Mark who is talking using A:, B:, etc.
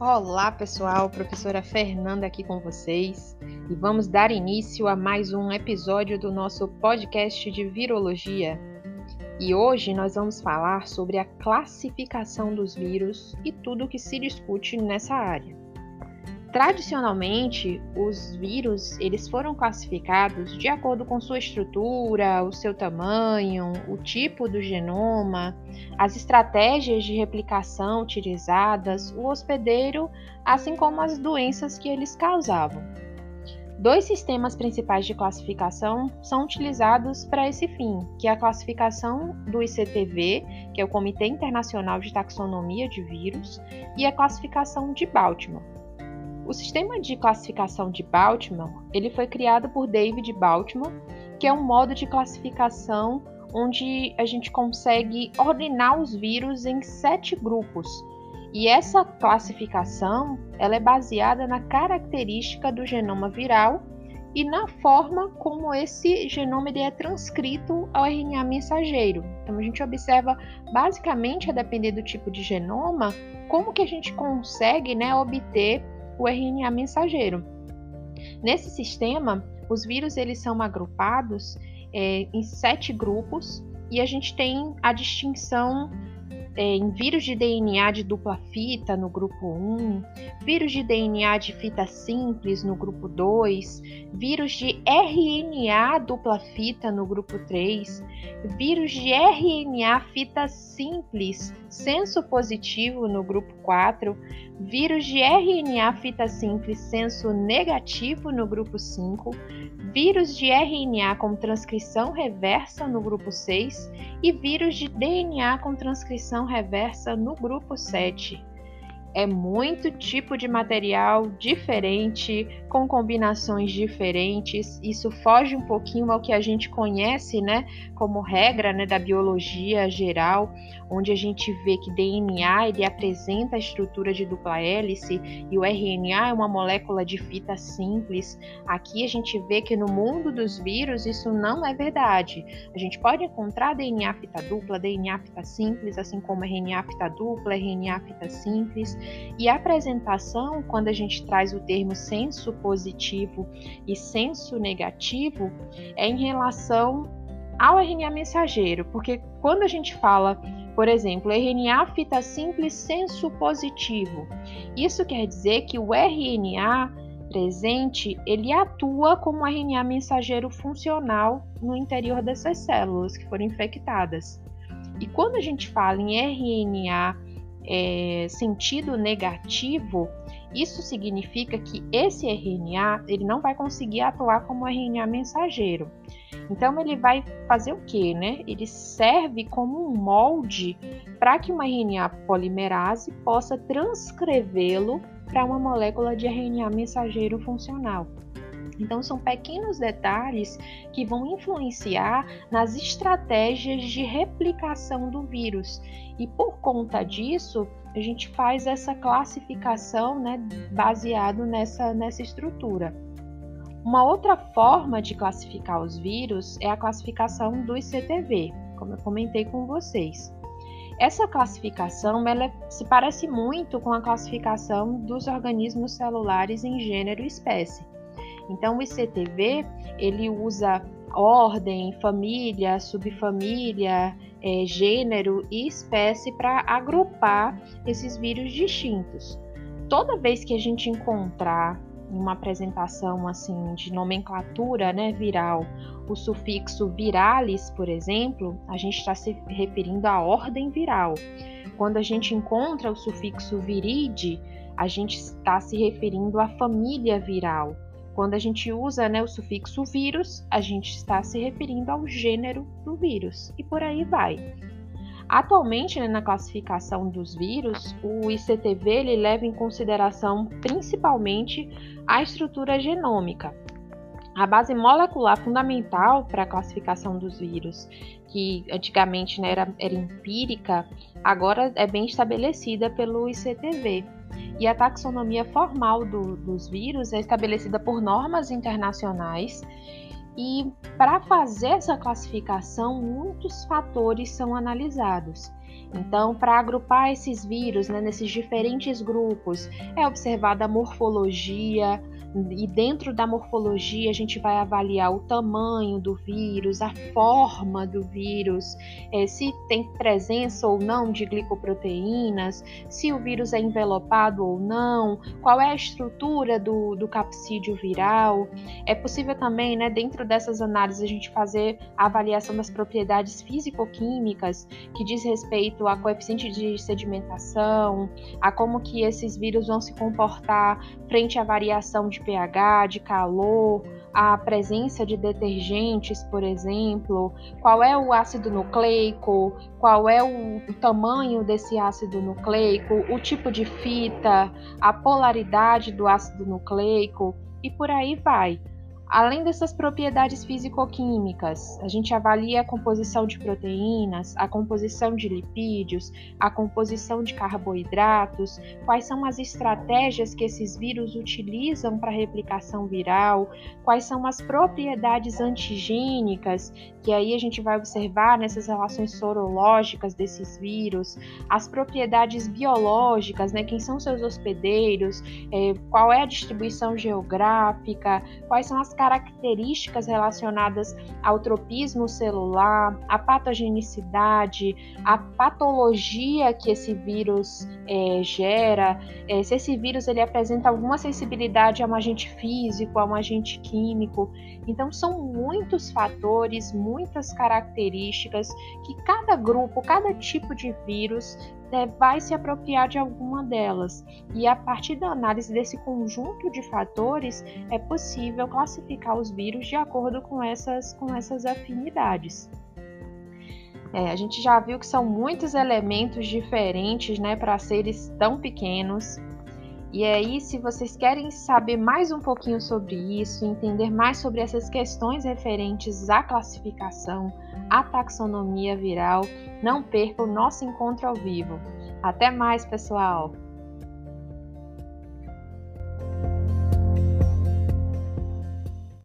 A: Olá, pessoal, professora Fernanda aqui com vocês e vamos dar início a mais um episódio do nosso podcast de virologia. E hoje nós vamos falar sobre a classificação dos vírus e tudo o que se discute nessa área. Tradicionalmente, os vírus eles foram classificados de acordo com sua estrutura, o seu tamanho, o tipo do genoma, as estratégias de replicação utilizadas, o hospedeiro, assim como as doenças que eles causavam. Dois sistemas principais de classificação são utilizados para esse fim, que é a classificação do ICTV, que é o Comitê Internacional de Taxonomia de Vírus, e a classificação de Baltimore. O sistema de classificação de Baltimore, ele foi criado por David Baltimore, que é um modo de classificação onde a gente consegue ordenar os vírus em sete grupos. E essa classificação, ela é baseada na característica do genoma viral e na forma como esse genoma é transcrito ao RNA mensageiro. Então a gente observa basicamente a depender do tipo de genoma, como que a gente consegue, né, obter o RNA mensageiro. Nesse sistema, os vírus eles são agrupados é, em sete grupos e a gente tem a distinção em vírus de DNA de dupla fita no grupo 1, vírus de DNA de fita simples no grupo 2, vírus de RNA dupla fita no grupo 3, vírus de RNA fita simples senso positivo no grupo 4, vírus de RNA fita simples senso negativo no grupo 5, vírus de RNA com transcrição reversa no grupo 6 e vírus de DNA com transcrição reversa no grupo 7 é muito tipo de material diferente, com combinações diferentes. Isso foge um pouquinho ao que a gente conhece, né, como regra, né, da biologia geral, onde a gente vê que DNA ele apresenta a estrutura de dupla hélice e o RNA é uma molécula de fita simples. Aqui a gente vê que no mundo dos vírus isso não é verdade. A gente pode encontrar DNA fita dupla, DNA fita simples, assim como RNA fita dupla, RNA fita simples. E a apresentação, quando a gente traz o termo senso positivo e senso negativo, é em relação ao RNA mensageiro, porque quando a gente fala, por exemplo, RNA fita simples senso positivo, isso quer dizer que o RNA presente, ele atua como RNA mensageiro funcional no interior dessas células que foram infectadas. E quando a gente fala em RNA é, sentido negativo, isso significa que esse RNA ele não vai conseguir atuar como RNA mensageiro. Então ele vai fazer o que, né? Ele serve como um molde para que uma RNA polimerase possa transcrevê-lo para uma molécula de RNA mensageiro funcional. Então, são pequenos detalhes que vão influenciar nas estratégias de replicação do vírus. E por conta disso, a gente faz essa classificação né, baseado nessa, nessa estrutura. Uma outra forma de classificar os vírus é a classificação do ICTV, como eu comentei com vocês. Essa classificação ela se parece muito com a classificação dos organismos celulares em gênero e espécie. Então, o ICTV ele usa ordem, família, subfamília, é, gênero e espécie para agrupar esses vírus distintos. Toda vez que a gente encontrar uma apresentação assim de nomenclatura né, viral o sufixo viralis, por exemplo, a gente está se referindo à ordem viral. Quando a gente encontra o sufixo viride, a gente está se referindo à família viral. Quando a gente usa né, o sufixo vírus, a gente está se referindo ao gênero do vírus e por aí vai. Atualmente, né, na classificação dos vírus, o ICTV ele leva em consideração principalmente a estrutura genômica. A base molecular fundamental para a classificação dos vírus, que antigamente né, era, era empírica, agora é bem estabelecida pelo ICTV. E a taxonomia formal do, dos vírus é estabelecida por normas internacionais. E para fazer essa classificação, muitos fatores são analisados. Então, para agrupar esses vírus né, nesses diferentes grupos, é observada a morfologia, e dentro da morfologia a gente vai avaliar o tamanho do vírus, a forma do vírus, é, se tem presença ou não de glicoproteínas, se o vírus é envelopado ou não, qual é a estrutura do, do capsídeo viral. É possível também, né, dentro dessas análises, a gente fazer a avaliação das propriedades físico-químicas que diz respeito a coeficiente de sedimentação, a como que esses vírus vão se comportar frente à variação de pH, de calor, a presença de detergentes, por exemplo, qual é o ácido nucleico, qual é o, tamanho desse ácido nucleico, o tipo de fita, a polaridade do ácido nucleico e por aí vai. Além dessas propriedades físico-químicas, a gente avalia a composição de proteínas, a composição de lipídios, a composição de carboidratos, quais são as estratégias que esses vírus utilizam para replicação viral, quais são as propriedades antigênicas, que aí a gente vai observar nessas relações sorológicas desses vírus, as propriedades biológicas, né, quem são seus hospedeiros, é, qual é a distribuição geográfica, quais são as características relacionadas ao tropismo celular, a patogenicidade, a patologia que esse vírus é, gera, é, se esse vírus ele apresenta alguma sensibilidade a um agente físico, a um agente químico. Então, são muitos fatores, muitas características que cada grupo, cada tipo de vírus é, vai se apropriar de alguma delas. E a partir da análise desse conjunto de fatores, é possível classificar os vírus de acordo com essas, com essas afinidades. É, a gente já viu que são muitos elementos diferentes né, para seres tão pequenos. E aí, se vocês querem saber mais um pouquinho sobre isso, entender mais sobre essas questões referentes à classificação, à taxonomia viral, não perca o nosso encontro ao vivo. Até mais, pessoal!